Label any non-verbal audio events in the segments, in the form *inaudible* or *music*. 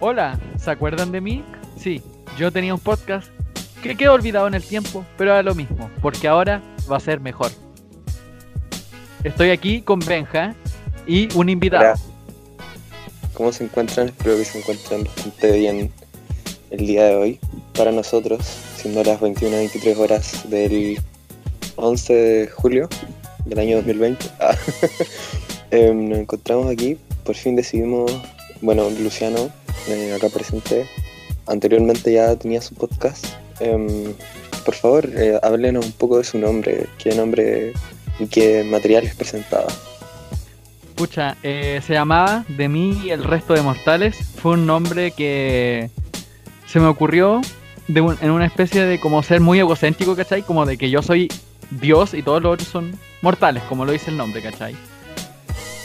Hola, ¿se acuerdan de mí? Sí, yo tenía un podcast que quedó olvidado en el tiempo, pero era lo mismo, porque ahora va a ser mejor. Estoy aquí con Benja y un invitado. Hola. ¿Cómo se encuentran? Espero que se encuentren bastante bien el día de hoy. Para nosotros, siendo las 21-23 horas del 11 de julio del año 2020, *laughs* ah, *laughs* em, nos encontramos aquí. Por fin decidimos, bueno, Luciano, eh, acá presente, anteriormente ya tenía su podcast. Em, por favor, eh, háblenos un poco de su nombre, qué nombre y qué materiales presentaba. Escucha, eh, se llamaba De mí y el resto de mortales. Fue un nombre que se me ocurrió en una especie de como ser muy egocéntrico, ¿cachai? Como de que yo soy Dios y todos los otros son mortales, como lo dice el nombre, ¿cachai?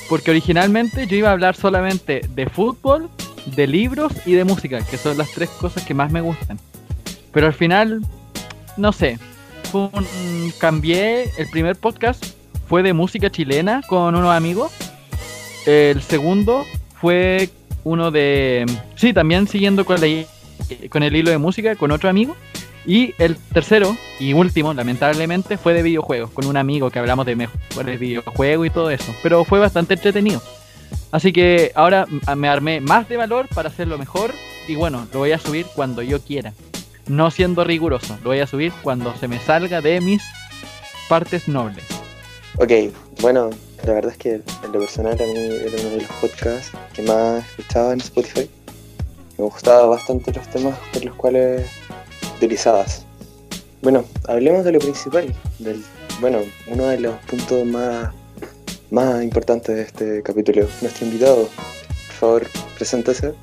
Porque originalmente yo iba a hablar solamente de fútbol, de libros y de música, que son las tres cosas que más me gustan. Pero al final, no sé, fue cambié el primer podcast fue de música chilena con unos amigos. El segundo fue uno de. Sí, también siguiendo con, la- con el hilo de música con otro amigo. Y el tercero y último, lamentablemente, fue de videojuegos, con un amigo que hablamos de mejores videojuegos y todo eso. Pero fue bastante entretenido. Así que ahora me armé más de valor para hacerlo mejor. Y bueno, lo voy a subir cuando yo quiera. No siendo riguroso, lo voy a subir cuando se me salga de mis partes nobles. Ok, bueno, la verdad es que en lo personal a mí era uno de los podcasts que más escuchaba en Spotify. Me gustaban bastante los temas por los cuales utilizabas. Bueno, hablemos de lo principal, del, bueno, uno de los puntos más, más importantes de este capítulo. Nuestro invitado, por favor, preséntese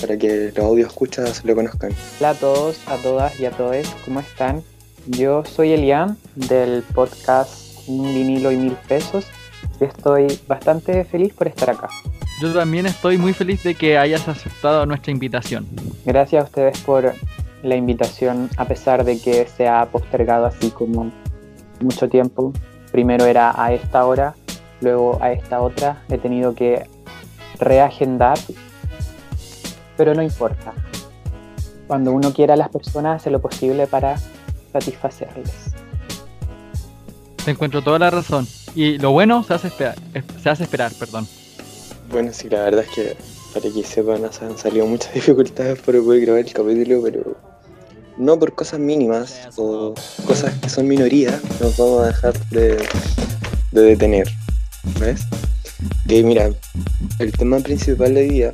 para que los audio escuchas lo conozcan. Hola a todos, a todas y a todos, ¿cómo están? Yo soy Elian del podcast Un vinilo y mil pesos y estoy bastante feliz por estar acá. Yo también estoy muy feliz de que hayas aceptado nuestra invitación. Gracias a ustedes por la invitación, a pesar de que se ha postergado así como mucho tiempo. Primero era a esta hora, luego a esta otra. He tenido que reagendar, pero no importa. Cuando uno quiera a las personas hace lo posible para satisfacerles. Te encuentro toda la razón. Y lo bueno se hace esperar, se hace esperar, perdón. Bueno, sí, la verdad es que para que sepan, han salido muchas *laughs* dificultades para poder grabar el capítulo, pero no por cosas mínimas o cosas que son minorías, nos vamos a dejar de, de detener. ¿Ves? Ok, mira, el tema principal de día,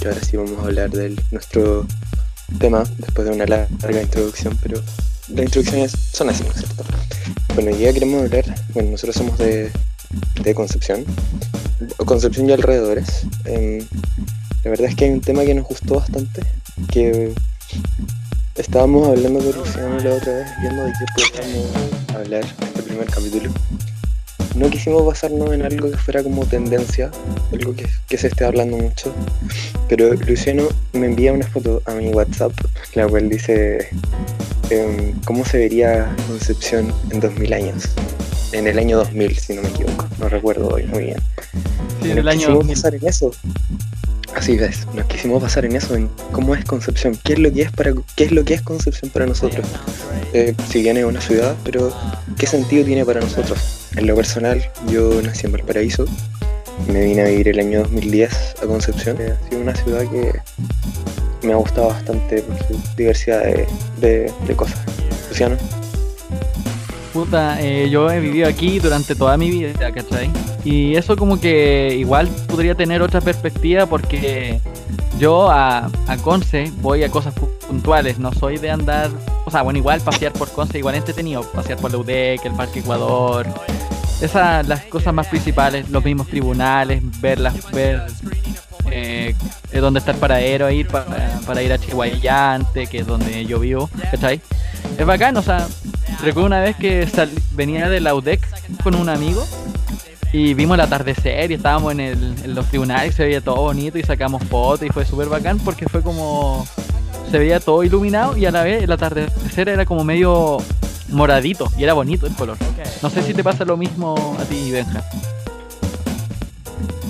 que ahora sí vamos a hablar de nuestro tema, después de una larga introducción, pero las introducciones son así, ¿no es cierto? Bueno, hoy día queremos hablar, bueno, nosotros somos de, de Concepción, Concepción y alrededores. Em, la verdad es que hay un tema que nos gustó bastante, que estábamos hablando con Luciano la otra vez, viendo de qué podíamos hablar en este primer capítulo. No quisimos basarnos en algo que fuera como tendencia, algo que, que se esté hablando mucho, pero Luciano me envía una foto a mi WhatsApp, la cual dice em, cómo se vería Concepción en 2000 años. En el año 2000, si no me equivoco, no recuerdo hoy muy bien. Sí, en el año quisimos 2000. basar en eso. Así ves, nos quisimos basar en eso, en cómo es Concepción, qué es lo que es para qué es lo que es Concepción para nosotros. Eh, si bien es una ciudad, pero qué sentido tiene para nosotros. En lo personal, yo nací en Valparaíso, me vine a vivir el año 2010 a Concepción. Eh, Ha sido una ciudad que me ha gustado bastante por su diversidad de, de- de cosas. Luciano, Puta, eh, yo he vivido aquí durante toda mi vida, ¿cachai? Y eso como que igual podría tener otra perspectiva porque yo a, a Conce voy a cosas pu- puntuales, no soy de andar, o sea, bueno, igual pasear por Conce igual entretenido, pasear por la UDEC, el Parque Ecuador, esas las cosas más principales, los mismos tribunales, verlas, ver eh, dónde está el paradero, ir para, para ir a Chihuayante, que es donde yo vivo, ¿cachai? Es bacán, o sea, recuerdo una vez que sal- venía de la UDEC con un amigo y vimos el atardecer y estábamos en, el- en los tribunales, se veía todo bonito y sacamos fotos y fue súper bacán porque fue como, se veía todo iluminado y a la vez el atardecer era como medio moradito y era bonito el color. No sé si te pasa lo mismo a ti, Benja.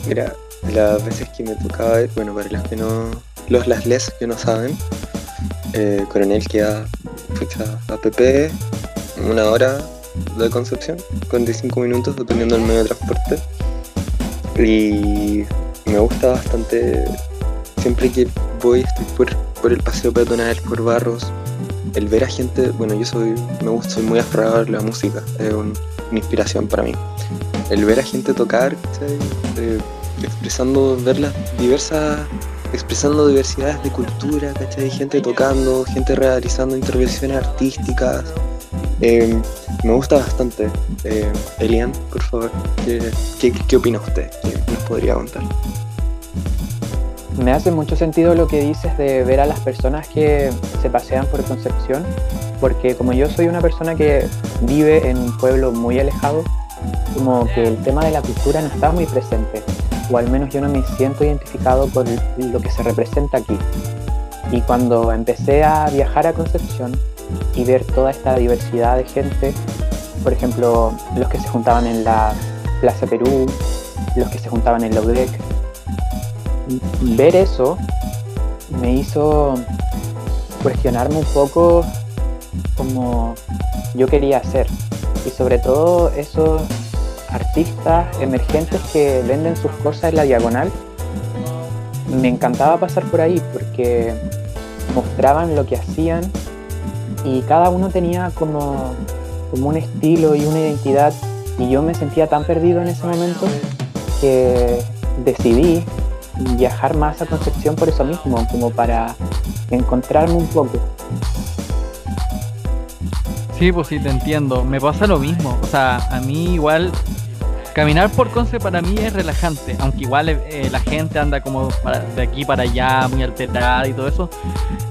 Mira, las veces que me tocaba bueno, para los que no, los Las Les que no saben. Eh, Coronel queda a PP una hora de Concepción, 45 minutos dependiendo del medio de transporte. Y me gusta bastante, siempre que voy por, por el paseo peatonal, por barros, el ver a gente, bueno yo soy, me gusta, soy muy aferrado a la música, es un- una inspiración para mí. El ver a gente tocar. Eh, expresando, ver las diversas, expresando diversidades de cultura, ¿cachai? Gente tocando, gente realizando intervenciones artísticas. Eh, me gusta bastante. Eh, Elian, por favor, ¿qué, opina usted? ¿Qué nos podría contar? Me hace mucho sentido lo que dices de ver a las personas que se pasean por Concepción, porque como yo soy una persona que vive en un pueblo muy alejado, como que el tema de la cultura no está muy presente, o al menos yo no me siento identificado por lo que se representa aquí. Y cuando empecé a viajar a Concepción y ver toda esta diversidad de gente, por ejemplo, los que se juntaban en la Plaza Perú, los que se juntaban en la UDEC, ver eso me hizo cuestionarme un poco como yo quería hacer. Y sobre todo esos artistas emergentes que venden sus cosas en la diagonal. Me encantaba pasar por ahí porque mostraban lo que hacían y cada uno tenía como, como un estilo y una identidad y yo me sentía tan perdido en ese momento que decidí viajar más a Concepción por eso mismo, como para encontrarme un poco. Sí, pues sí, te entiendo. Me pasa lo mismo. O sea, a mí igual caminar por Conce para mí es relajante, aunque igual eh, la gente anda como para- de aquí para allá, muy alterada y todo eso.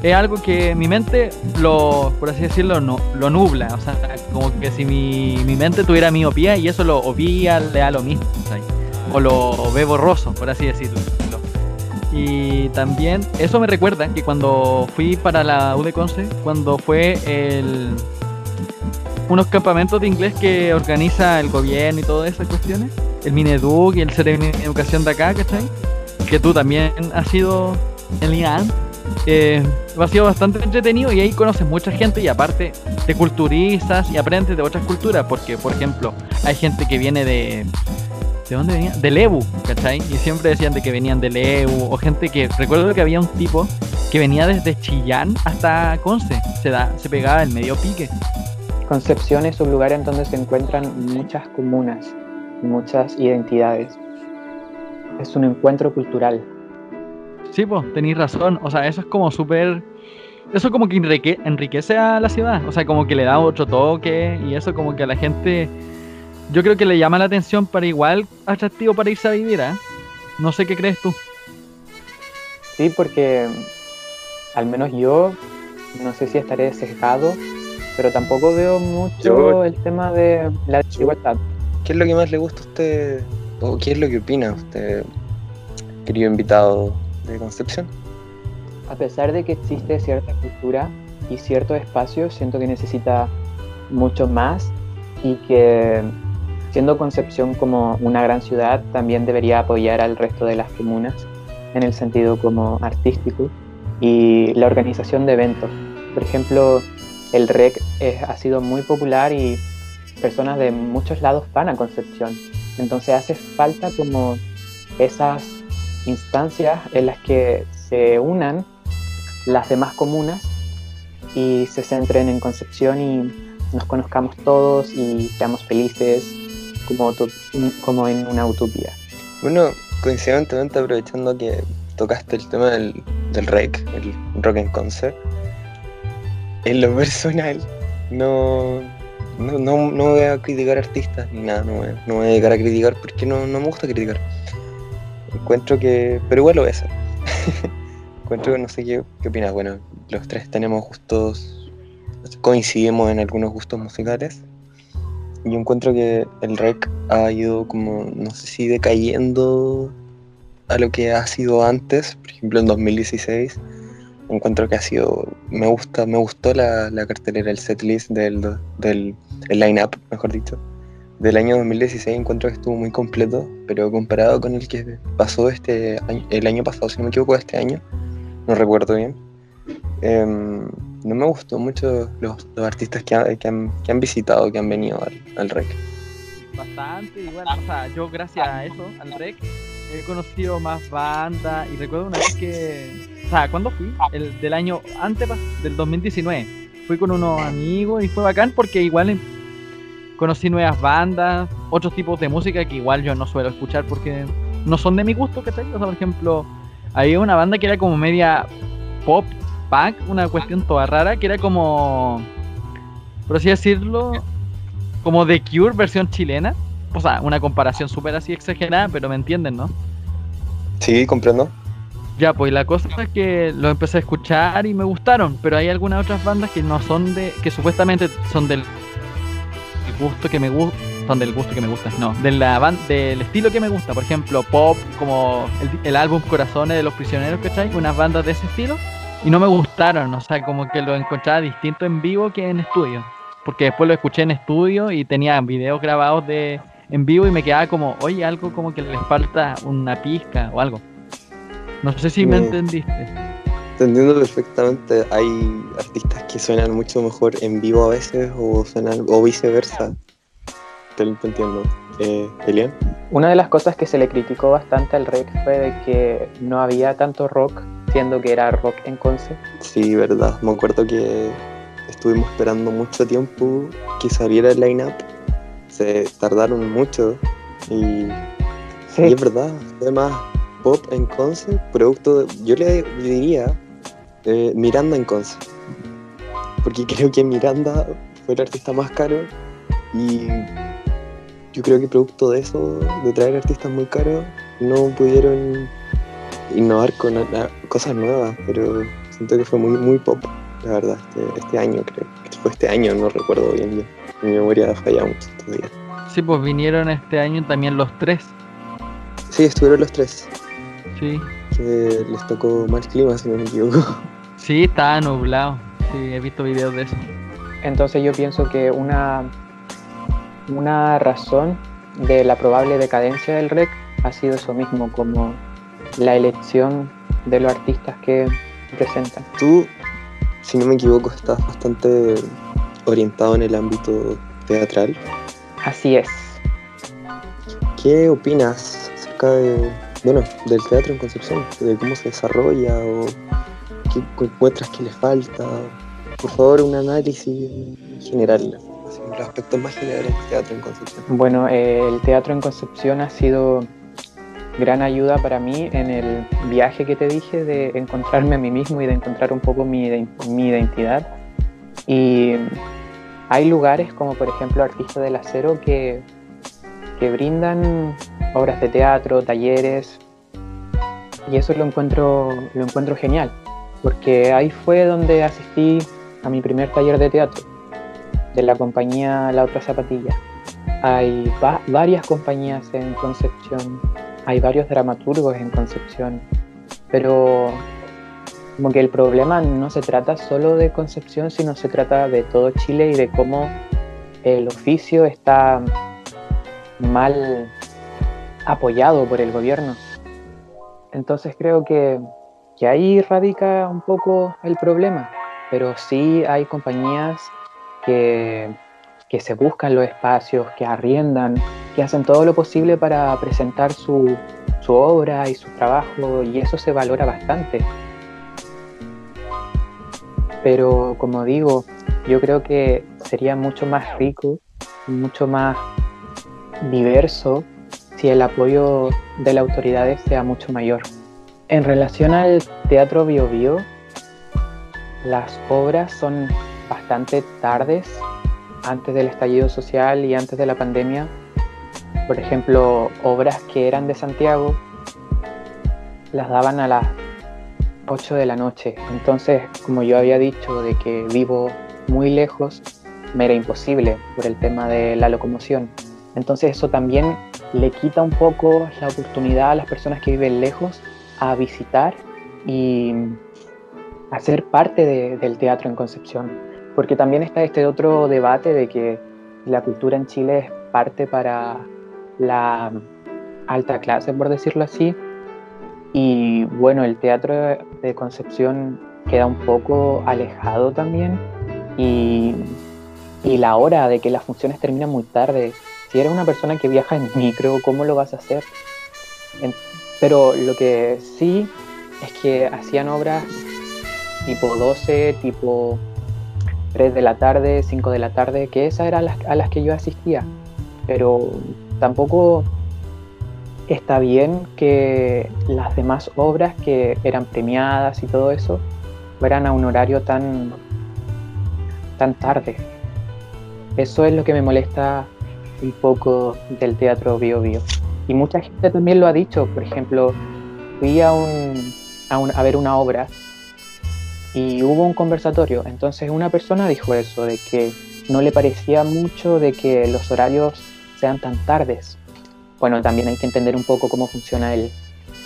Es algo que mi mente lo, por así decirlo, no, lo nubla. O sea, como que si mi, mi mente tuviera miopía y eso lo obvia, le da lo mismo. O lo ve borroso, por así decirlo. Y también eso me recuerda que cuando fui para la U de Conce, cuando fue el unos campamentos de inglés que organiza el gobierno y todas esas cuestiones, el Mineduc y el Ceremi Educación de acá, ¿cachai? Que tú también has sido en IAN. Eh, ha sido bastante entretenido y ahí conoces mucha gente y aparte te culturizas y aprendes de otras culturas porque, por ejemplo, hay gente que viene de... ¿De dónde venía? De Lebu, ¿cachai? Y siempre decían de que venían de Lebu o gente que... Recuerdo que había un tipo que venía desde Chillán hasta Conce, se, da, se pegaba el medio pique. Concepción es un lugar en donde se encuentran muchas comunas, muchas identidades. Es un encuentro cultural. Sí, pues, tenéis razón. O sea, eso es como súper. Eso como que enrique- enriquece a la ciudad. O sea, como que le da otro toque. Y eso como que a la gente. Yo creo que le llama la atención para igual atractivo para irse a vivir, ¿eh? No sé qué crees tú. Sí, porque al menos yo, no sé si estaré sesgado, pero tampoco veo mucho Yo- el tema de la desigualdad. ¿Qué es lo que más le gusta a usted o qué es lo que opina usted, querido invitado de Concepción? A pesar de que existe cierta cultura y cierto espacio, siento que necesita mucho más y que siendo Concepción como una gran ciudad, también debería apoyar al resto de las comunas en el sentido como artístico y la organización de eventos. Por ejemplo, el REC ha sido muy popular y personas de muchos lados van a Concepción. Entonces hace falta como esas instancias en las que se unan las demás comunas y se centren en Concepción y nos conozcamos todos y seamos felices como en una utopía. Bueno, coincidentemente aprovechando que tocaste el tema del, del REC, el Rock en Concert, en lo personal no, no, no, no voy a criticar artistas ni nada, no, voy no voy a dedicar a criticar porque no, no me gusta criticar. Encuentro que, pero igual lo voy a hacer. *laughs* Encuentro que no sé qué, qué opinas. Bueno, los tres tenemos gustos, coincidimos en algunos gustos musicales. Yo encuentro que el rec ha ido como, no sé si decayendo a lo que ha sido antes, por ejemplo en 2016. Encuentro que ha sido, me gusta, me gustó la, cartelera, el setlist del, del el line-up, mejor dicho, del año 2016. Encuentro que estuvo muy completo, pero comparado con el que pasó este año, el año pasado, si no me equivoco, este año, no recuerdo bien. Em, no me gustó mucho los, artistas que, ha- que han, que han visitado, que han venido al, REC. Bastante, igual, o sea, yo gracias a eso, al rec, he conocido más bandas y recuerdo una vez que, o sea, ¿cuándo fui? El del año antes del 2019. Fui con unos amigos y fue bacán porque igual em- conocí nuevas bandas, otros tipos de música que igual yo no suelo escuchar porque no son de mi gusto, ¿cachai? O sea, por ejemplo, había una banda que era como media pop, punk, una cuestión toda rara, que era como, por así decirlo, como The Cure versión chilena. O sea, una comparación súper así exagerada, pero me entienden, ¿no? Sí, comprendo. Ya, pues la cosa es que lo empecé a escuchar y me gustaron, pero hay algunas otras bandas que no son de, que supuestamente son del gusto que me gusta, son del gusto que me gusta, no, de la ban- del estilo que me gusta, por ejemplo, pop, como el, el álbum Corazones de los Prisioneros, ¿cachai? Unas bandas de ese estilo, y no me gustaron, o sea, como que lo encontraba distinto en vivo que en estudio, porque después lo escuché en estudio y tenía videos grabados de en vivo y me quedaba como, oye, algo como que les falta una pizca o algo. No sé si me Mm. entendiste. Te entiendo perfectamente. Hay artistas que suenan mucho mejor en vivo a veces o suenan o viceversa. Te, te entiendo. Eh, Elian. Una de las cosas que se le criticó bastante al REC fue de que no había tanto rock, siendo que era rock en concept. Sí, verdad. Me acuerdo que estuvimos esperando mucho tiempo que saliera el line-up. Se tardaron mucho y, y es verdad. Fue más pop en concept, producto, de- yo le diría eh, Miranda en concept. Porque *laughs* creo que Miranda fue el artista más caro y yo creo que producto de eso, de traer artistas muy caros, no pudieron innovar con cosas nuevas, pero siento que fue muy, muy pop, la verdad, este, este año creo. Fue este año, no recuerdo bien bien. Mi memoria falla mucho Sí, pues vinieron este año también los tres. Sí, estuvieron los tres, Sí. que les tocó mal clima, si no me equivoco. Sí, estaba nublado. Sí, he visto videos de eso. Entonces yo pienso que una, una razón de la probable decadencia del REC ha sido eso mismo, como la elección de los artistas que presentan. Tú, si no me equivoco, estás bastante orientado en el ámbito teatral. Así es. ¿Qué opinas acerca de, bueno, del teatro en Concepción? De cómo se desarrolla o qué encuentras que le falta. Por favor, un análisis general, así, los aspectos más generales del teatro en Concepción. Bueno, eh, el teatro en Concepción ha sido gran ayuda para mí en el viaje que te dije de encontrarme a mí mismo y de encontrar un poco mi, mi identidad. Y hay lugares como por ejemplo Artistas del Acero que, que brindan obras de teatro, talleres, y eso lo encuentro, lo encuentro genial, porque ahí fue donde asistí a mi primer taller de teatro de la compañía La Otra Zapatilla. Hay va- varias compañías en Concepción, hay varios dramaturgos en Concepción, pero como que el problema no se trata solo de Concepción, sino se trata de todo Chile y de cómo el oficio está mal apoyado por el gobierno. Entonces creo que, que ahí radica un poco el problema, pero sí hay compañías que, que se buscan los espacios, que arriendan, que hacen todo lo posible para presentar su, su obra y su trabajo y eso se valora bastante. Pero como digo, yo creo que sería mucho más rico, mucho más diverso si el apoyo de las autoridades sea mucho mayor. En relación al Teatro Bio Bio, las obras son bastante tardes, antes del estallido social y antes de la pandemia. Por ejemplo, obras que eran de Santiago las daban a las 8 de la noche. Entonces, como yo había dicho de que vivo muy lejos, me era imposible por el tema de la locomoción. Entonces eso también le quita un poco la oportunidad a las personas que viven lejos a visitar y hacer parte de- del teatro en Concepción. Porque también está este otro debate de que la cultura en Chile es parte para la alta clase, por decirlo así, Y bueno, el teatro de Concepción queda un poco alejado también y, y la hora de que las funciones terminan muy tarde. Si eres una persona que viaja en micro, ¿cómo lo vas a hacer? pero lo que sí es que hacían obras tipo 12, tipo 3 de la tarde, 5 de la tarde, que esas eran a las que yo asistía. Pero tampoco está bien que las demás obras que eran premiadas y todo eso fueran a un horario tan, tan tarde. Eso es lo que me molesta un poco del teatro Bio Bio. Y mucha gente también lo ha dicho. Por ejemplo, fui a, un, a, a ver una obra y hubo un conversatorio. Entonces una persona dijo eso, de que no le parecía mucho de que los horarios sean tan tardes. Bueno, también hay que entender un poco cómo funciona el,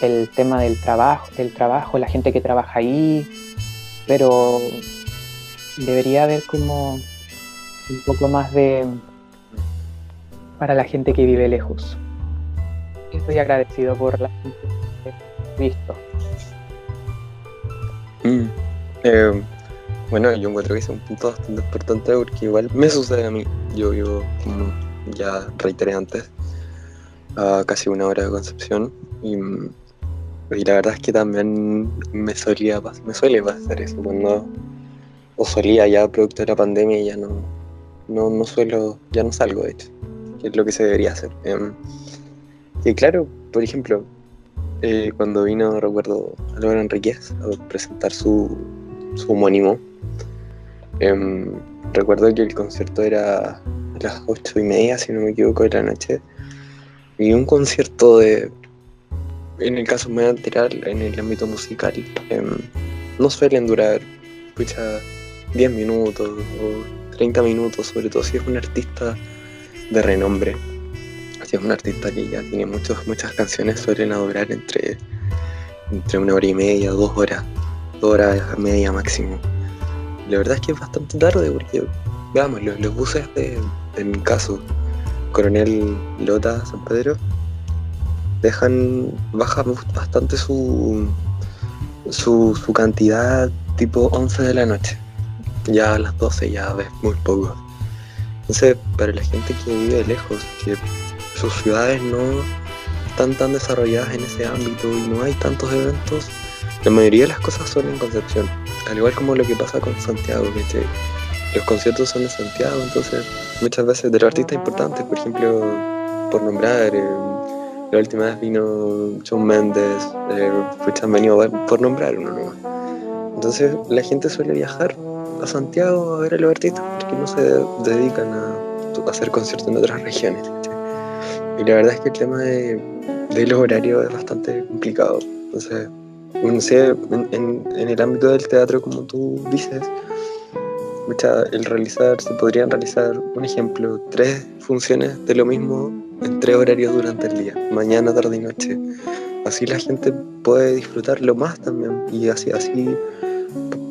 el tema del trabajo, el trabajo, la gente que trabaja ahí, pero debería haber como un poco más de para la gente que vive lejos. Estoy agradecido por la gente que he visto. Mm, eh, bueno, yo encuentro que es un punto bastante importante porque igual me sucede a mí. Yo vivo, como ya reiteré antes, a casi una hora de Concepción y la verdad es que también me solía me suele pasar eso cuando o solía ya producto de la pandemia ya no, no, no suelo, ya no salgo de hecho, que es lo que se debería hacer. Y claro, por ejemplo, eh, cuando vino, recuerdo, Álvaro Enríquez a presentar su, su homónimo, em, recuerdo que el concierto era a las ocho y media, si no me equivoco, de la noche, y un concierto de en el caso lateral, en el ámbito musical, em, no suelen durar, 10 minutos o 30 minutos, sobre todo si es un artista de renombre. Si es un artista que ya tiene muchos, muchas canciones, suelen durar entre, entre una hora y media, dos horas, dos horas media máximo. La verdad es que es bastante tarde porque, veamos, los, los buses de, en mi caso, Coronel Lota San Pedro, dejan, baja bastante su, su, su cantidad tipo 11 de la noche. Ya a las 12 ya ves muy poco. Entonces, para la gente que vive lejos, que sus ciudades no están tan desarrolladas en ese ámbito y no hay tantos eventos, la mayoría de las cosas son en Concepción. Al igual como lo que pasa con Santiago, que los conciertos son en Santiago, entonces muchas veces de los artistas importantes, por ejemplo, por nombrar, eh, la última vez vino John Mendes, eh, han venido por nombrar uno nomás. Entonces la gente suele viajar a Santiago a ver a los artistas porque no se dedican a, hacer conciertos en otras regiones. Y la verdad es que el tema de, los horarios es bastante complicado. Entonces, en, en, el ámbito del teatro, como tú dices, el realizar, se podrían realizar, un ejemplo, tres funciones de lo mismo en tres horarios durante el día, mañana, tarde y noche. Así la gente puede disfrutarlo más también y así, así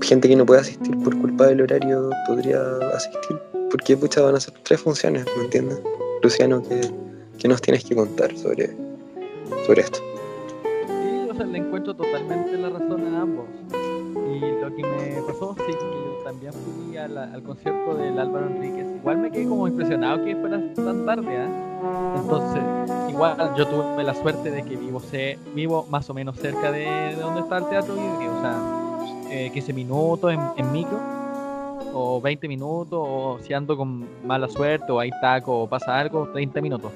gente que no puede asistir por culpa del horario podría asistir porque muchas van a ser tres funciones, ¿me entiendes? Luciano, ¿qué, nos tienes que contar sobre, sobre esto? Sí, o sea, le encuentro totalmente la razón a ambos. Y lo que me pasó, sí, que también fui al, al concierto del Álvaro Enríquez. Igual me quedé como impresionado que fuera tan tarde, ¿eh? Entonces, igual yo tuve la suerte de que vivo, se, vivo más o menos cerca de, donde está el teatro o sea, eh, 15 minutos en, en, micro, o 20 minutos, o si ando con mala suerte, o hay taco, o pasa algo, 30 minutos.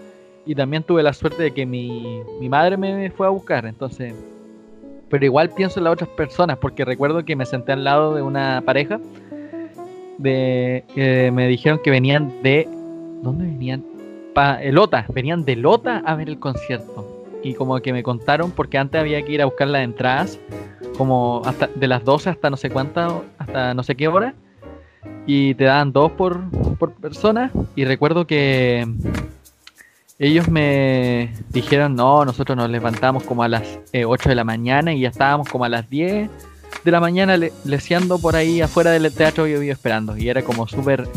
Y también tuve la suerte de que mi, mi madre me fue a buscar, entonces pero igual pienso en las otras personas, porque recuerdo que me senté al lado de una pareja de que me dijeron que venían de ¿dónde venían? Pa, Lota, venían de Lota a ver el concierto. Y como que me contaron porque antes había que ir a buscar las entradas como hasta de las 12 hasta no sé cuántas, hasta no sé qué hora. Y te daban dos por, por persona. Y recuerdo que ellos me dijeron, no, nosotros nos levantamos como a las 8 eh, de la mañana y ya estábamos como a las 10 de la mañana le leseando por ahí afuera del teatro yo vivo esperando. Y era como súper,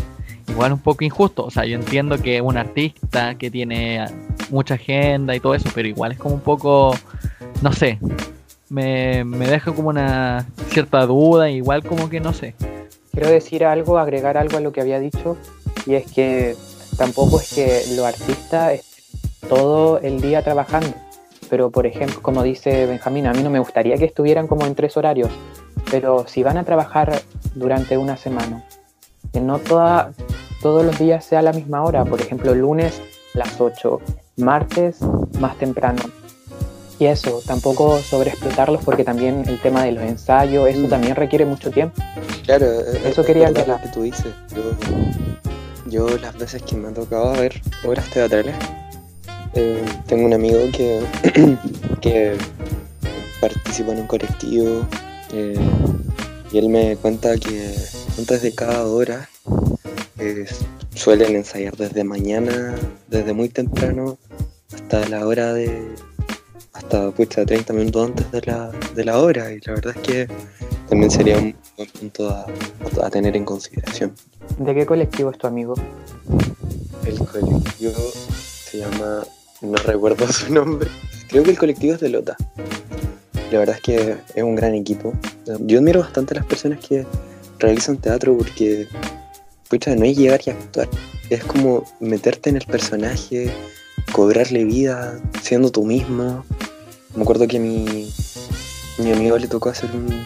igual un poco injusto. O sea, yo entiendo que un artista que tiene mucha agenda y todo eso, pero igual es como un poco, no sé, me, me deja como una cierta duda, igual como que no sé. Quiero decir algo, agregar algo a lo que había dicho, y es que tampoco es que los artistas todo el día trabajando, pero por ejemplo, como dice Benjamín, a mí no me gustaría que estuvieran como en tres horarios, pero si van a trabajar durante una semana, que no toda, todos los días sea la misma hora, por ejemplo, lunes las 8, martes más temprano. Y eso, tampoco sobreexplotarlos porque también el tema de los ensayos, eso Mm. también requiere mucho tiempo. Claro, eh, Eso es quería aclarar. lo que tú dices. Yo, yo las veces que me ha tocado ver obras teatrales, eh, tengo un amigo que, *clears throat* que participa en un colectivo eh, y él me cuenta que antes de cada hora eh, suelen ensayar desde mañana, desde muy temprano hasta la hora de hasta pucha, 30 minutos antes de la, de la hora y la verdad es que también sería un buen punto a, a tener en consideración. ¿De qué colectivo es tu amigo? El colectivo se llama, no recuerdo *laughs* su nombre, creo que el colectivo es de Lota. La verdad es que es un gran equipo. Yo admiro bastante a las personas que realizan teatro porque, pucha, no es llegar y actuar, es como meterte en el personaje, cobrarle vida, siendo tú mismo. Me acuerdo que mi, mi amigo le tocó hacer un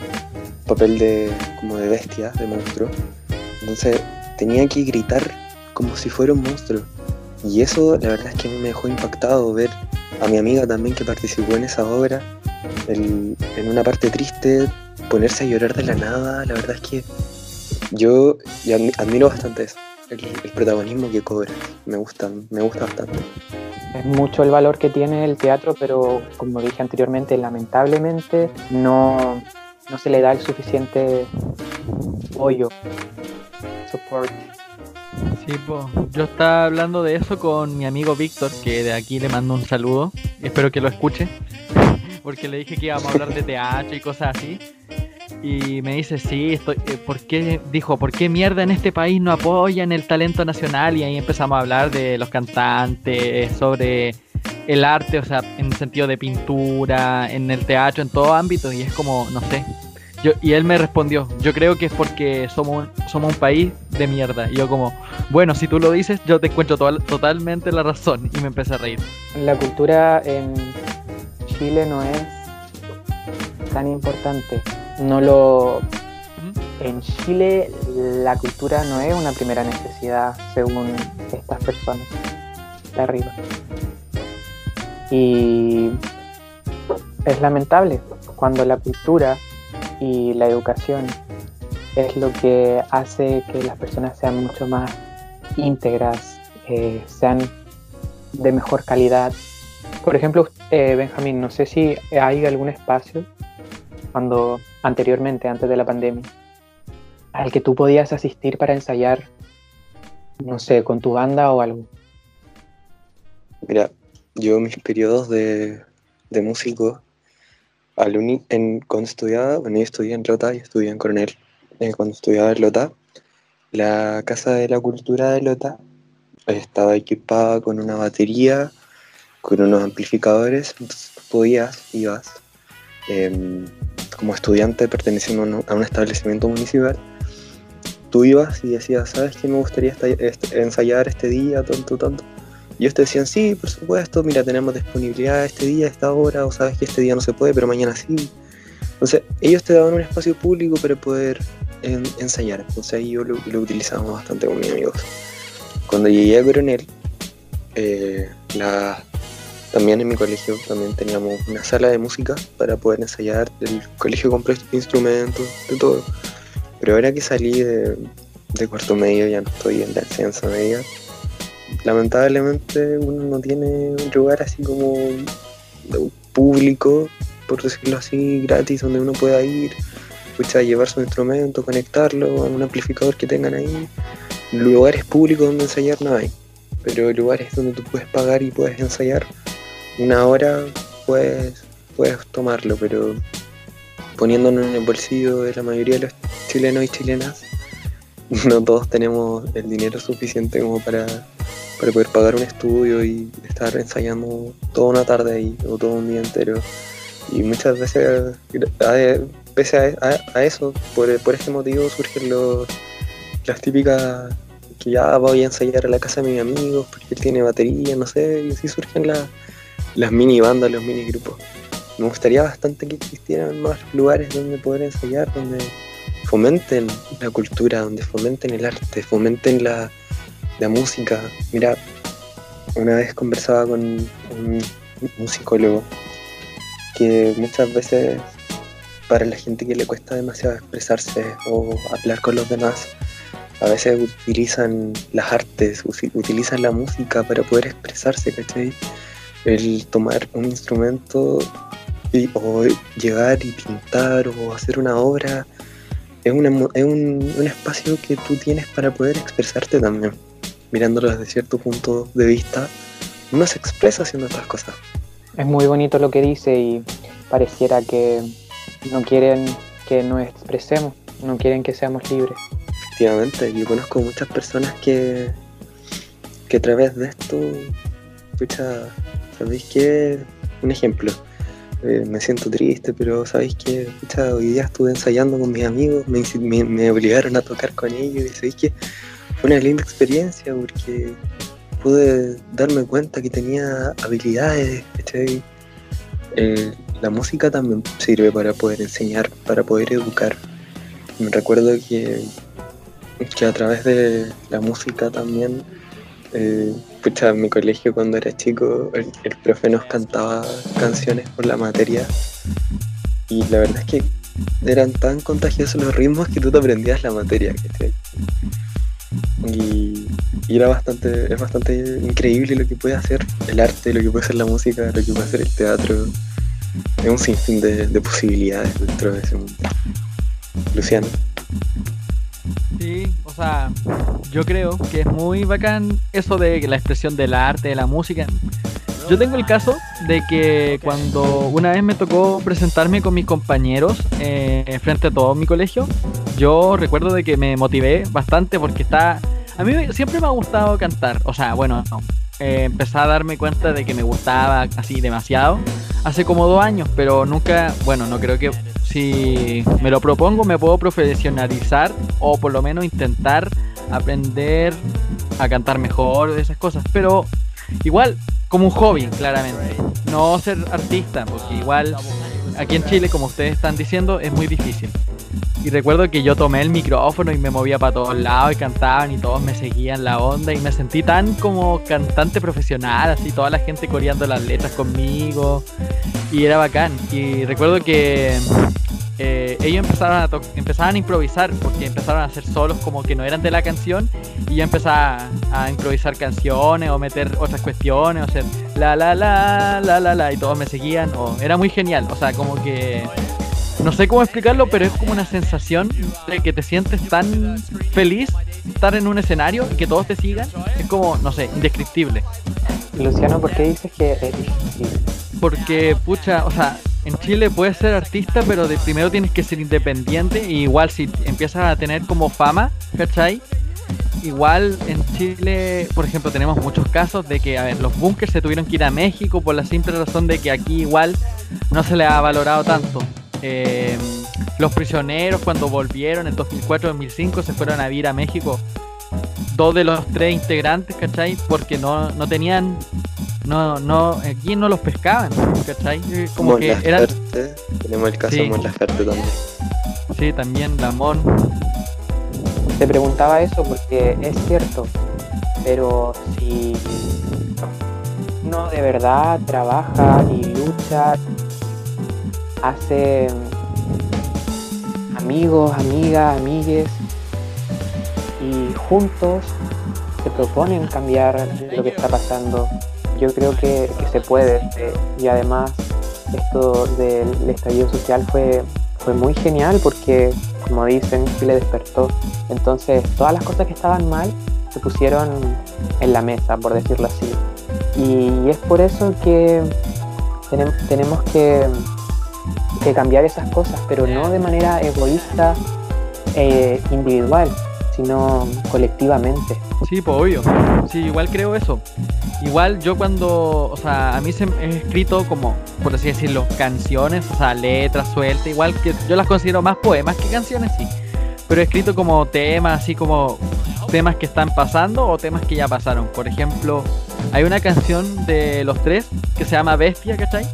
papel de como de bestia, de monstruo. Entonces tenía que gritar como si fuera un monstruo. Y eso la verdad es que a mí me dejó impactado ver a mi amiga también que participó en esa obra, en una parte triste, ponerse a llorar de la nada. La verdad es que yo, yo admi- admiro bastante eso, el, el protagonismo que cobra. Me gusta, me gusta bastante. Es mucho el valor que tiene el teatro, pero como dije anteriormente, lamentablemente no, no se le da el suficiente apoyo, support. Sí, po. yo estaba hablando de eso con mi amigo Víctor, que de aquí le mando un saludo, espero que lo escuche, *laughs* porque le dije que íbamos a hablar de teatro y cosas así. Y me dice, sí, estoy, eh, ¿por qué? Dijo, ¿por qué mierda en este país no apoyan el talento nacional? Y ahí empezamos a hablar de los cantantes, sobre el arte, o sea, en sentido de pintura, en el teatro, en todo ámbito, y es como, no sé. Yo, y él me respondió, yo creo que es porque somos un, somos un país de mierda. Y yo como, bueno, si tú lo dices, yo te encuentro to- totalmente la razón. Y me empecé a reír. La cultura en Chile no es tan importante. No lo. En Chile la cultura no es una primera necesidad según estas personas de arriba. Y es lamentable cuando la cultura y la educación es lo que hace que las personas sean mucho más íntegras, eh, sean de mejor calidad. Por ejemplo, eh, Benjamín, no sé si hay algún espacio cuando anteriormente, antes de la pandemia, al que tú podías asistir para ensayar, no sé, con tu banda o algo. Mira, yo mis periodos de, de músico, al uni- cuando estudiaba, bueno, yo estudié en Lota y estudié en Coronel, eh, cuando estudiaba en Lota, la Casa de la Cultura de Lota estaba equipada con una batería, con unos amplificadores, entonces tú podías, ibas, em, como estudiante perteneciendo a un, establecimiento municipal, tú ibas y decías, ¿sabes qué me gustaría este- ensayar este día, tanto, tanto? Y ellos te decían, sí, por supuesto, mira, tenemos disponibilidad este día, esta hora, o sabes que este día no se puede, pero mañana sí. Entonces, ellos te daban un espacio público para poder en- ensayar. Entonces, ahí yo lo, lo utilizamos bastante con mis amigos. Cuando llegué a Coronel, eh, también en mi colegio también teníamos una sala de música para poder ensayar. El colegio compró instrumentos, de todo. Pero ahora que salí de, de cuarto medio, ya no estoy en la enseñanza media, lamentablemente uno no tiene un lugar así como público, por decirlo así, gratis, donde uno pueda ir, pucha, llevar su instrumento, conectarlo a un amplificador que tengan ahí. Lugares públicos donde ensayar no hay, pero lugares donde tú puedes pagar y puedes ensayar una hora, puedes, puedes tomarlo, pero poniéndonos en el bolsillo de la mayoría de los chilenos y chilenas, *laughs* no todos tenemos el dinero suficiente como para, para poder pagar un estudio y estar ensayando toda una tarde ahí o todo un día entero Y muchas veces, pese a, eso, por, por este motivo surgen los, las típicas que ya voy a ensayar a la casa de mis amigos porque él tiene batería, no sé, y así surgen las mini bandas, los mini grupos. Me gustaría bastante que existieran más lugares donde poder ensayar, donde fomenten la cultura, donde fomenten el arte, fomenten la, la música. Mira, una vez conversaba con un, psicólogo que muchas veces para la gente que le cuesta demasiado expresarse o hablar con los demás, a veces utilizan las artes, utilizan la música para poder expresarse, ¿cachai? El tomar un instrumento y, o llegar y pintar o hacer una obra es, es un, un, espacio que tú tienes para poder expresarte también. Mirándolo desde cierto punto de vista, uno se expresa haciendo estas cosas. Es muy bonito lo que dice y pareciera que no quieren que nos expresemos, no quieren que seamos libres. Efectivamente, yo conozco muchas personas que, que a través de esto, pucha, ¿sabéis qué? Un ejemplo, eh, me siento triste, pero ¿sabéis qué? Pucha, hoy día estuve ensayando con mis amigos, me, me, obligaron a tocar con ellos y ¿sabéis qué? Fue una linda experiencia porque pude darme cuenta que tenía habilidades, eh, la música también sirve para poder enseñar, para poder educar. Me recuerdo que que a través de la música también, eh, en mi colegio cuando era chico, el, profe nos cantaba canciones por la materia y la verdad es que eran tan contagiosos los ritmos que tú te aprendías la materia. Y, era bastante, es bastante increíble lo que puede hacer el arte, lo que puede hacer la música, lo que puede hacer el teatro. Es un sinfín de, de posibilidades dentro de ese mundo. Luciano. Sí, o sea, yo creo que es muy bacán eso de la expresión del arte, de la música. Yo tengo el caso de que cuando una vez me tocó presentarme con mis compañeros eh, frente a todo mi colegio, yo recuerdo de que me motivé bastante porque está... A mí siempre me ha gustado cantar, o sea, bueno, eh, empecé a darme cuenta de que me gustaba así demasiado hace como dos años, pero nunca, bueno, no creo que si me lo propongo me puedo profesionalizar o por lo menos intentar aprender a cantar mejor esas cosas, pero igual como un hobby, claramente, no ser artista, porque igual aquí en Chile, como ustedes están diciendo, es muy difícil. Y recuerdo que yo tomé el micrófono y me movía para todos lados y cantaban y todos me seguían la onda y me sentí tan como cantante profesional, así toda la gente coreando las letras conmigo y era bacán. Y recuerdo que eh, ellos empezaron a, empezaron a improvisar porque empezaron a hacer solos como que no eran de la canción y yo empezaba a, improvisar canciones o meter otras cuestiones o hacer la la la la la la y todos me seguían o era muy genial, o sea, como que no sé cómo explicarlo, pero es como una sensación de que te sientes tan feliz estar en un escenario y que todos te sigan, es como, no sé, indescriptible. Luciano, ¿por qué dices que es difícil? Porque, pucha, o sea, en Chile puedes ser artista, pero de primero tienes que ser independiente. Y igual si empiezas a tener como fama, ¿cachai? Igual en Chile, por ejemplo, tenemos muchos casos de que, a ver, los bunkers se tuvieron que ir a México por la simple razón de que aquí igual no se le ha valorado tanto. Eh, los prisioneros cuando volvieron en 2004-2005 se fueron a vivir a México. Dos de los tres integrantes, ¿cachai? Porque no, no tenían no, no, aquí no los pescaban, ¿cachai? Como que eran... Tenemos el caso de Mon también. Sí, también Lamón. Te preguntaba eso porque es cierto, pero si uno de verdad trabaja y lucha, hace amigos, amigas, amigues y juntos se proponen cambiar lo que está pasando yo creo que, se puede. Eh, y además, esto del estallido social fue, fue muy genial porque, como dicen, le despertó. Entonces, todas las cosas que estaban mal se pusieron en la mesa, por decirlo así. Y, es por eso que tenemos que, que, cambiar esas cosas, pero no de manera egoísta e individual, sino colectivamente. Sí, pues obvio. Sí, igual creo eso. Igual yo cuando, o sea, a mí se me he escrito como, por así decirlo, canciones, o sea, letras sueltas, igual que yo las considero más poemas que canciones, sí. Pero he escrito como temas, así como temas que están pasando o temas que ya pasaron. Por ejemplo, hay una canción de los tres que se llama Bestia, ¿cachai?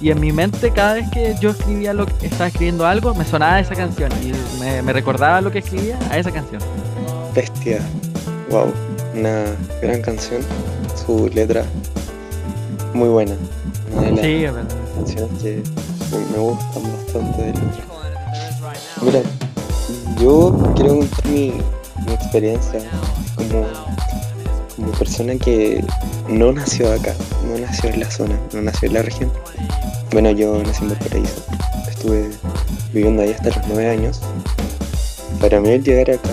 Y en mi mente cada vez que yo escribía lo que estaba escribiendo algo, me sonaba esa canción y me, me recordaba lo que escribía a esa canción. Bestia. Wow. Una gran canción. Su letra muy buena. Una de las Sí, es verdad. canciones que me gustan bastante de letra. Mira, yo quiero contar mi, mi experiencia como, como persona que no nació acá, no nació en la zona, no nació en la región. Bueno, yo nací en Valparaíso, estuve viviendo ahí hasta los nueve años. Para mí el llegar acá,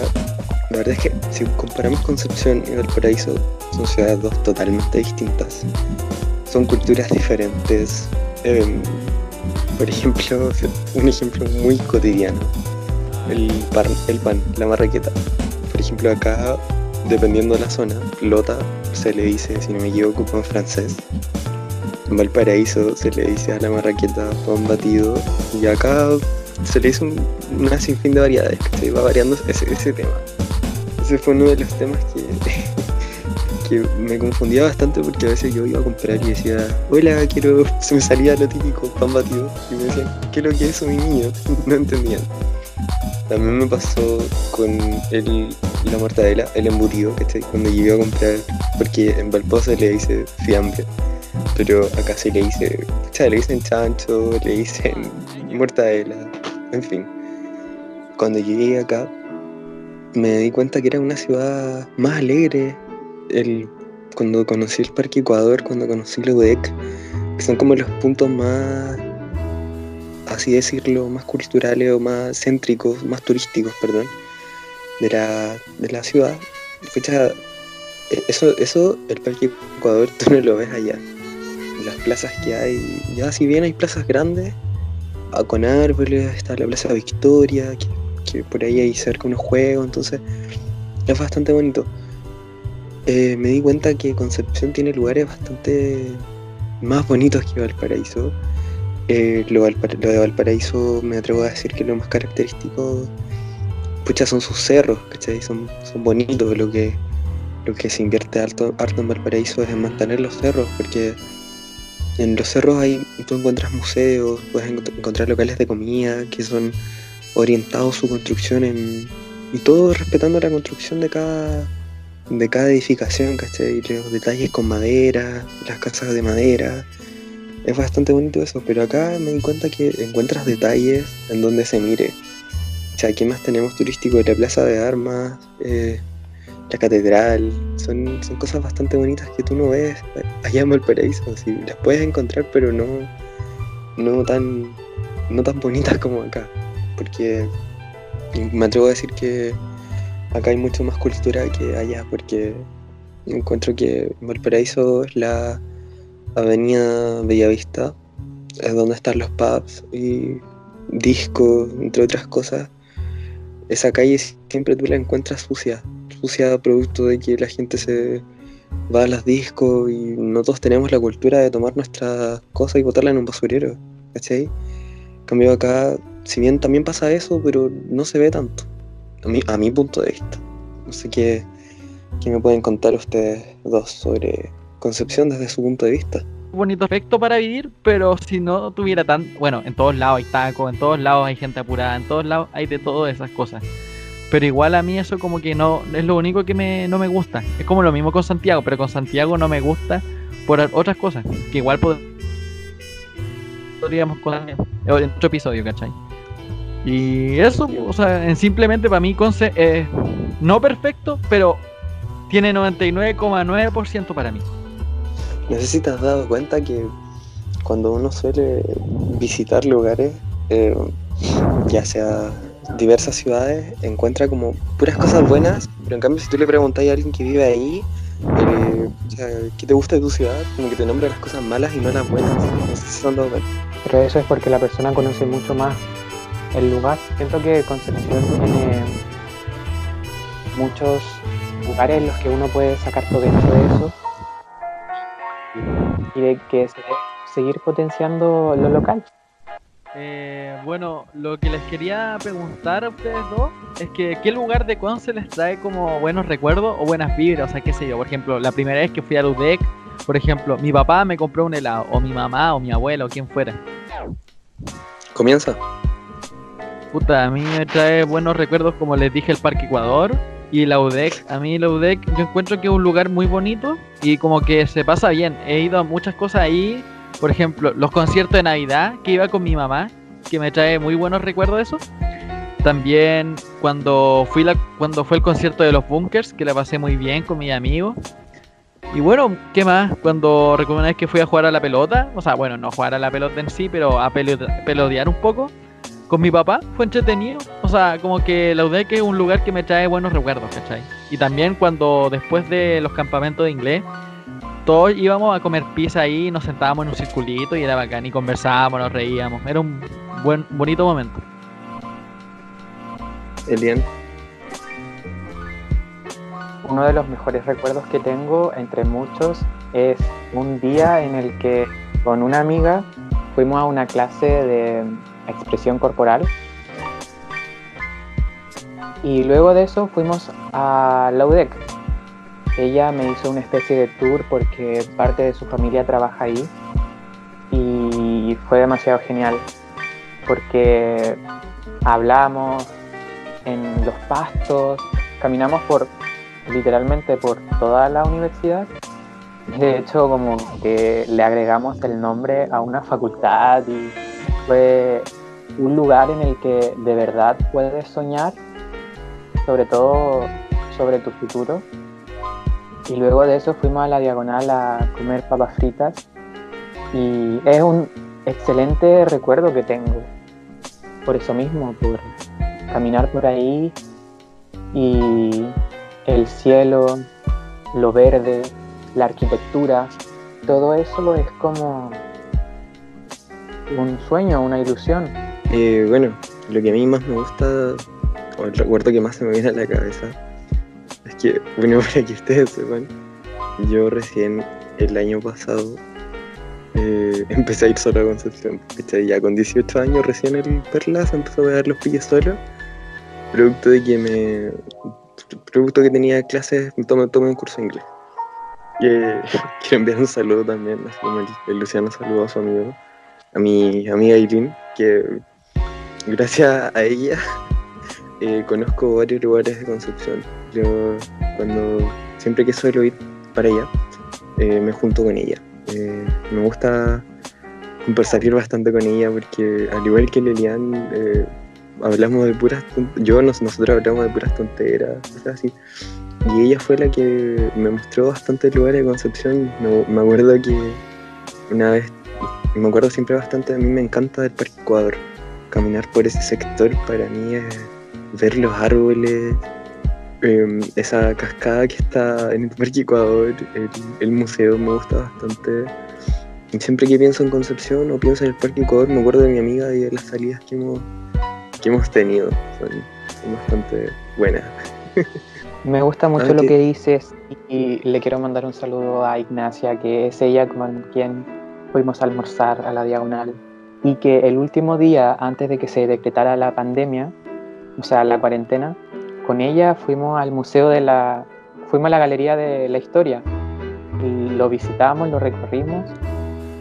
la verdad es que si comparamos Concepción y Valparaíso, son ciudades dos totalmente distintas. Son culturas diferentes. em, por ejemplo, *laughs* un ejemplo muy cotidiano el el pan, la marraqueta. Por ejemplo, acá, dependiendo de la zona, lota se le dice, si no me equivoco, pan francés. Valparaíso se le dice a la marraqueta pan batido. Y acá se le dice un- una sinfín de variedades, que se va variando ese, tema. Ese fue uno de los temas que, *laughs* que me confundía bastante porque a veces yo iba a comprar y decía, hola, quiero, *laughs* se me salía lo típico, pan batido. Y me decían, ¿qué es lo que es eso, mi niño? *laughs* No entendían. También me pasó con el, la mortadela, el embutido, ¿cachai? Cuando llegué a comprar, porque en Valpo se le dice fiambre, pero acá se le dice, pucha, le dicen chancho, le dicen *laughs* mortadela, en fin. Cuando llegué acá, me di cuenta que era una ciudad más alegre. El, cuando conocí el Parque Ecuador, cuando conocí la UDEC, que son como los puntos más así decirlo, más culturales o más céntricos, más turísticos, perdón, de la, de la ciudad. Fecha, eh, eso, eso, el Parque Ecuador, *laughs* tú no lo ves allá. Las plazas que hay, ya si bien hay plazas grandes, ah, con árboles, está la Plaza Victoria, que, por ahí hay cerca unos juegos, entonces es bastante bonito. Eh, me di cuenta que Concepción tiene lugares bastante más bonitos que Valparaíso. Eh, lo, lo de Valparaíso me atrevo a decir que lo más característico, pucha, son sus cerros, ¿cachai? Son, son bonitos, lo que, lo que se invierte harto, harto en Valparaíso es en mantener los cerros, porque en los cerros hay, tú encuentras museos, puedes encont- encontrar locales de comida que son orientados su construcción en, y todo respetando la construcción de cada, de cada edificación, ¿cachai? Los detalles con madera, las casas de madera, es bastante bonito eso, pero acá me di cuenta que encuentras detalles en donde se mire. O sea, ¿qué más tenemos turístico? La Plaza de Armas, eh, la Catedral, son, cosas bastante bonitas que tú no ves allá en Valparaíso. Las puedes encontrar, pero no, no, tan, no tan bonitas como acá. Porque me atrevo a decir que acá hay mucho más cultura que allá, porque encuentro que Valparaíso es la Avenida Bellavista, es donde están los pubs y discos, entre otras cosas. Esa calle siempre tú la encuentras sucia, sucia producto de que la gente se va a los discos y nosotros tenemos la cultura de tomar nuestras cosas y botarlas en un basurero, ¿cachai? En cambio acá, si bien también pasa eso, pero no se ve tanto, a mi, a mi punto de vista. No sé qué, qué me pueden contar ustedes dos sobre Concepción desde su punto de vista. Bonito aspecto para vivir, pero si no tuviera tan... Bueno, en todos lados hay tacos, en todos lados hay gente apurada, en todos lados hay de todas esas cosas. Pero igual a mí eso como que no es lo único que me, no me gusta. Es como lo mismo con Santiago, pero con Santiago no me gusta por otras cosas, que igual pod- podríamos contar en otro episodio, ¿cachai? Y eso, o sea, en simplemente para mí Conce es no perfecto, pero tiene 99,9% para mí. No sé dado cuenta que cuando uno suele visitar lugares, eh, ya sea diversas ciudades, encuentra como puras cosas buenas, pero en cambio si tú le preguntas a alguien que vive ahí, eh, o sea, ¿qué te gusta de tu ciudad? Como que te nombra las cosas malas y no las buenas. No sé si se han dado cuenta. Pero eso es porque la persona conoce mucho más el lugar. Siento que Concepción tiene muchos lugares en los que uno puede sacar provecho de eso y de que se debe seguir potenciando lo local. Eh, bueno, lo que les quería preguntar a ustedes dos es que ¿qué lugar de Conce les trae como buenos recuerdos o buenas vibras? O sea, qué sé yo, por ejemplo, la primera vez que fui a UDEC, por ejemplo, mi papá me compró un helado, o mi mamá, o mi abuelo, o quien fuera. Comienza. Puta, a mí me trae buenos recuerdos, como les dije, el Parque Ecuador y la UDEC. A mí la UDEC yo encuentro que es un lugar muy bonito y como que se pasa bien. He ido a muchas cosas ahí, por ejemplo, los conciertos de Navidad que iba con mi mamá, que me trae muy buenos recuerdos de eso. También cuando fui la, cuando fue el concierto de los Bunkers, que la pasé muy bien con mis amigos. Y bueno, ¿qué más? Cuando vez que fui a jugar a la pelota, o sea, bueno, no jugar a la pelota en sí, pero a pelotear un poco con mi papá, fue entretenido. O sea, como que la UDEC es un lugar que me trae buenos recuerdos, ¿cachai? Y también cuando después de los campamentos de inglés, todos íbamos a comer pizza ahí, nos sentábamos en un circulito y era bacán y conversábamos, nos reíamos. Era un buen, bonito momento. Elian. Uno de los mejores recuerdos que tengo, entre muchos, es un día en el que con una amiga fuimos a una clase de expresión corporal y luego de eso fuimos a la UDEC. Ella me hizo una especie de tour porque parte de su familia trabaja ahí y fue demasiado genial porque hablamos en los pastos, caminamos por literalmente por toda la universidad. De hecho, como que le agregamos el nombre a una facultad y fue un lugar en el que de verdad puedes soñar, sobre todo sobre tu futuro. Y luego de eso fuimos a la diagonal a comer papas fritas y es un excelente recuerdo que tengo. Por eso mismo, por caminar por ahí y el cielo, lo verde, la arquitectura, todo eso es como un sueño, una ilusión. Eh, bueno, lo que a mí más me gusta, o el recuerdo que más se me viene a la cabeza, es que, bueno, *laughs* para que ustedes sepan, yo recién el año pasado eh, empecé a ir solo a Concepción. Ya con 18 años recién el Perlas empezó a dar los pillos solo. Producto de que me. Producto que tenía clases, tomé, tomé un curso de inglés. *laughs* quiero enviar un saludo también, así como el, Luciano saludó a su amigo, a mi amiga Eileen, que gracias a ella eh, conozco varios lugares de Concepción. Yo cuando siempre que suelo ir para allá, eh, me junto con ella. Eh, me gusta conversar bastante con ella porque al igual que Lilian hablamos de puras yo nosotros hablamos de puras tonteras, cosas así. Y ella fue la que me mostró bastantes lugares de Concepción. Me, me acuerdo que una vez, me acuerdo siempre bastante, a mí me encanta el Parque Ecuador caminar por ese sector para mí es ver los árboles, em, esa cascada que está en el Parque Ecuador, el, museo me gusta bastante. siempre que pienso en Concepción o pienso en el Parque Ecuador me acuerdo de mi amiga y de las salidas que hemos, que hemos tenido. Son, bastante buenas. *laughs* Me gusta mucho lo que dices y le quiero mandar un saludo a Ignacia, que es ella con quien fuimos a almorzar a la diagonal y que el último día antes de que se decretara la pandemia, o sea, la cuarentena, con ella fuimos al museo de la, fuimos a la galería de la historia, lo visitamos, lo recorrimos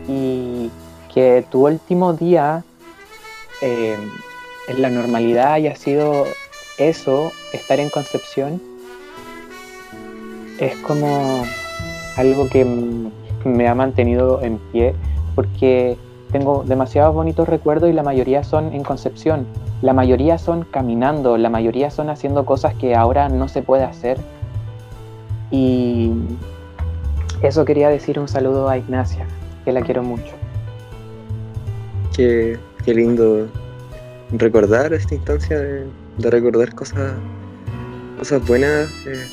y que tu último día eh, en la normalidad haya sido eso, estar en Concepción, es como algo que me ha mantenido en pie porque tengo demasiados bonitos recuerdos y la mayoría son en Concepción. La mayoría son caminando, la mayoría son haciendo cosas que ahora no se puede hacer. Y eso quería decir un saludo a Ignacia, que la quiero mucho. Qué, lindo recordar esta instancia de, recordar cosas, cosas buenas. Eh,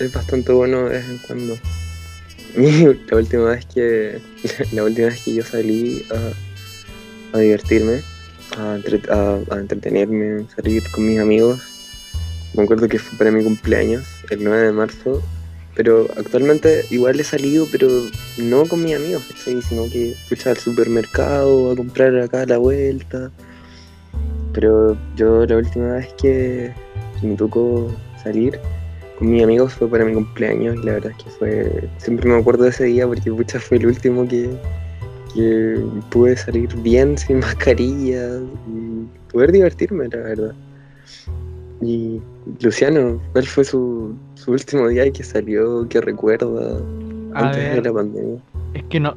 es bastante bueno de vez en cuando. *laughs* la última vez que *laughs* la última vez que yo salí a, divertirme, a, entretenerme, salir con mis amigos, me acuerdo que fue para mi cumpleaños, el 9 de marzo, pero actualmente igual he salido, pero no con mis amigos, ¿sí? sino que fui al supermercado a comprar acá a la vuelta. Pero yo la última vez que me tocó salir con mis amigos fue para mi cumpleaños y la verdad es que fue, siempre me acuerdo de ese día porque pucha fue el último que, que pude salir bien sin *laughs* mascarilla y poder divertirme, la verdad. Y Luciano, ¿cuál fue su, su último día y que salió, que recuerda antes de la pandemia? Es que no,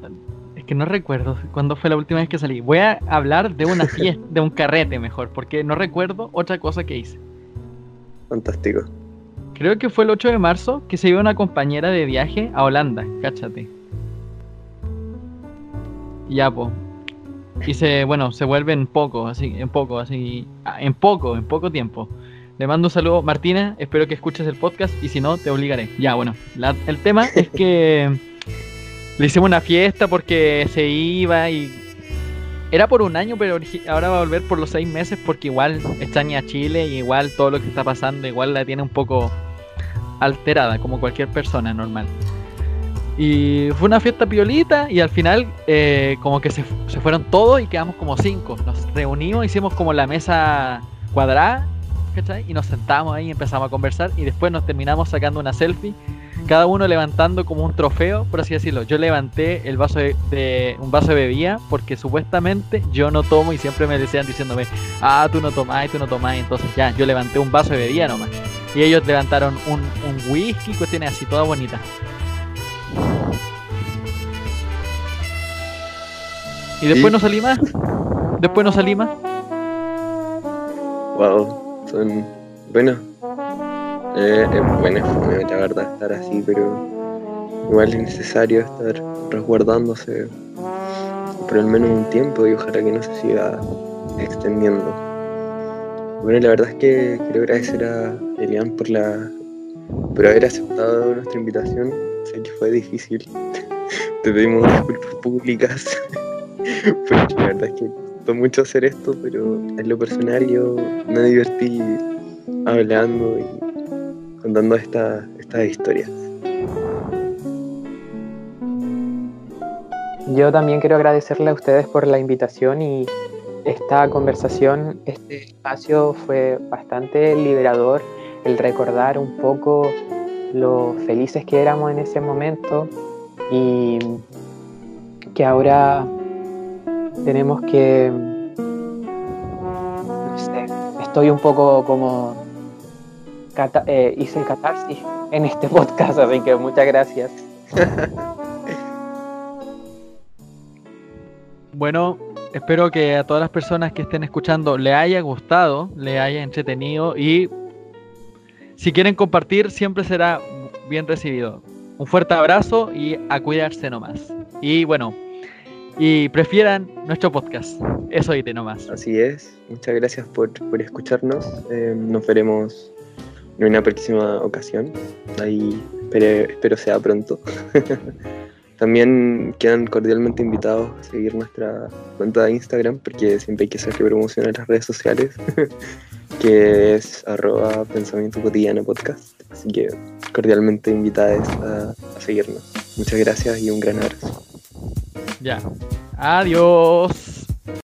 es que no recuerdo cuándo fue la última vez que salí. Voy a hablar de una *laughs* fiesta, de un carrete mejor, porque no recuerdo otra cosa que hice. Fantástico. Creo que fue el 8 de marzo que se iba una compañera de viaje a Holanda, cáchate. Ya, po. Y se, bueno, se vuelve en poco, así, en poco, así, ah, en poco, en poco tiempo. Le mando un saludo, Martina, espero que escuches el podcast y si no, te obligaré. Ya, bueno, el tema es que *laughs* le hicimos una fiesta porque se iba y era por un año, pero ahora va a volver por los seis meses porque igual extraña a Chile y igual todo lo que está pasando igual la tiene un poco alterada, como cualquier persona normal. Y fue una fiesta piolita y al final eh, como que se, se, fueron todos y quedamos como cinco. Nos reunimos, hicimos como la mesa cuadrada, ¿cachai? Y nos sentamos ahí y empezamos a conversar y después nos terminamos sacando una selfie cada uno levantando como un trofeo, por así decirlo. Yo levanté el vaso de, un vaso de bebida porque supuestamente yo no tomo y siempre me decían diciéndome, ah, tú no tomás, tú no tomás. Entonces ya, yo levanté un vaso de bebida nomás. Y ellos levantaron un, un whisky, cuestiones así, toda bonita. Y después no salí más. Después no salí más. Wow, son. Bueno, eh, es buena la verdad, estar así, pero igual es necesario estar resguardándose por al menos un tiempo y ojalá que no se siga extendiendo. Bueno, la verdad es que quiero agradecer a Elian por la por haber aceptado nuestra invitación. Sé que fue difícil. *laughs* Te pedimos disculpas públicas. *laughs* porque la verdad es que costó mucho hacer esto, pero en lo personal yo me divertí hablando y contando esta, esta historia. Yo también quiero agradecerle a ustedes por la invitación y esta conversación, este espacio fue bastante liberador, el recordar un poco lo felices que éramos en ese momento y que ahora tenemos que, no sé, estoy un poco como eh, hice catarsis en este podcast, así que muchas gracias. *laughs* bueno, espero que a todas las personas que estén escuchando le haya gustado, le haya entretenido y si quieren compartir siempre será bien recibido. Un fuerte abrazo y a cuidarse nomás. Y bueno, y prefieran nuestro podcast. Eso te nomás. Así es. Muchas gracias por, escucharnos. Eh, nos veremos en una próxima ocasión. Ahí espero sea pronto. *laughs* También quedan cordialmente invitados a seguir nuestra cuenta de Instagram, porque siempre hay que hacer que promoción en las redes sociales, *laughs* que es arroba pensamiento podcast. Así que cordialmente invitados a, a seguirnos. Muchas gracias y un gran abrazo. Ya. Adiós.